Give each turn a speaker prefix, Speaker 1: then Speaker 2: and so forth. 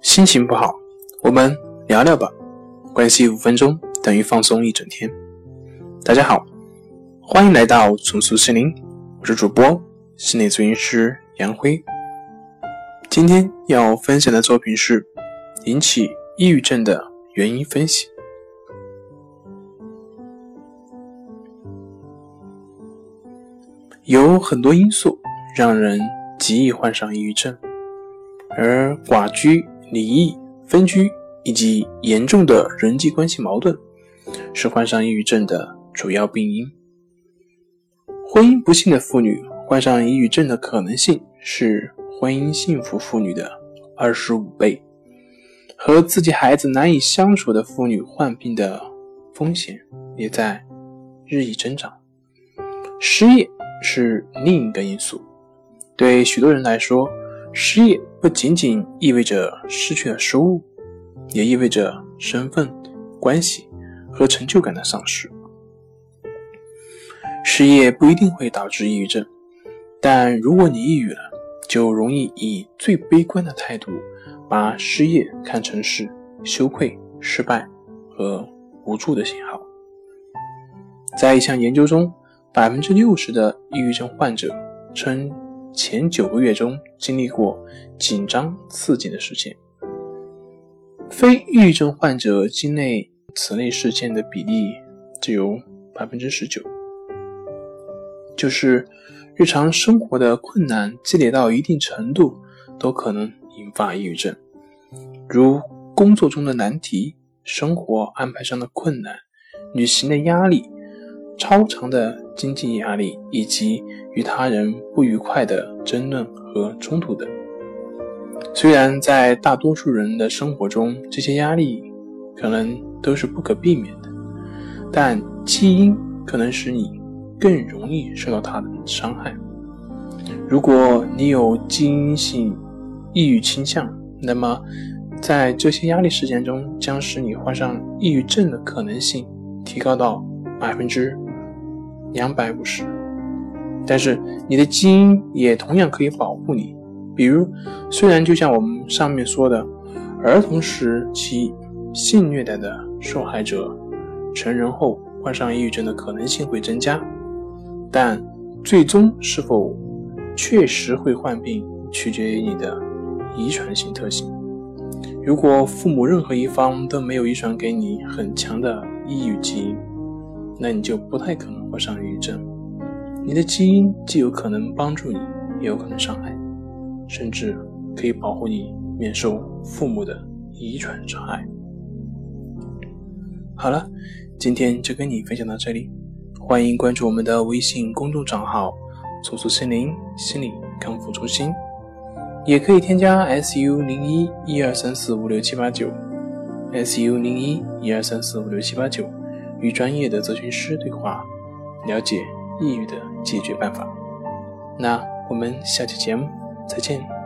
Speaker 1: 心情不好，我们聊聊吧。关系五分钟等于放松一整天。大家好，欢迎来到重塑心灵，我是主播心理咨询师杨辉。今天要分享的作品是引起抑郁症的原因分析。有很多因素让人极易患上抑郁症，而寡居。离异、分居以及严重的人际关系矛盾，是患上抑郁症的主要病因。婚姻不幸的妇女患上抑郁症的可能性是婚姻幸福妇女的二十五倍，和自己孩子难以相处的妇女患病的风险也在日益增长。失业是另一个因素，对许多人来说。失业不仅仅意味着失去了收入，也意味着身份、关系和成就感的丧失。失业不一定会导致抑郁症，但如果你抑郁了，就容易以最悲观的态度把失业看成是羞愧、失败和无助的信号。在一项研究中，百分之六十的抑郁症患者称。前九个月中经历过紧张刺激的事件，非抑郁症患者经历此类事件的比例只有百分之十九。就是日常生活的困难积累到一定程度，都可能引发抑郁症，如工作中的难题、生活安排上的困难、旅行的压力。超长的经济压力以及与他人不愉快的争论和冲突等，虽然在大多数人的生活中，这些压力可能都是不可避免的，但基因可能使你更容易受到它的伤害。如果你有基因性抑郁倾向，那么在这些压力事件中，将使你患上抑郁症的可能性提高到百分之。两百五十，但是你的基因也同样可以保护你。比如，虽然就像我们上面说的，儿童时期性虐待的受害者，成人后患上抑郁症的可能性会增加，但最终是否确实会患病，取决于你的遗传性特性。如果父母任何一方都没有遗传给你很强的抑郁基因，那你就不太可能患上抑郁症。你的基因既有可能帮助你，也有可能伤害，甚至可以保护你免受父母的遗传伤害。好了，今天就跟你分享到这里，欢迎关注我们的微信公众账号“重塑心灵心理康复中心”，也可以添加 “su 零一一二三四五六七八九 ”，“su 零一一二三四五六七八九”。与专业的咨询师对话，了解抑郁的解决办法。那我们下期节目再见。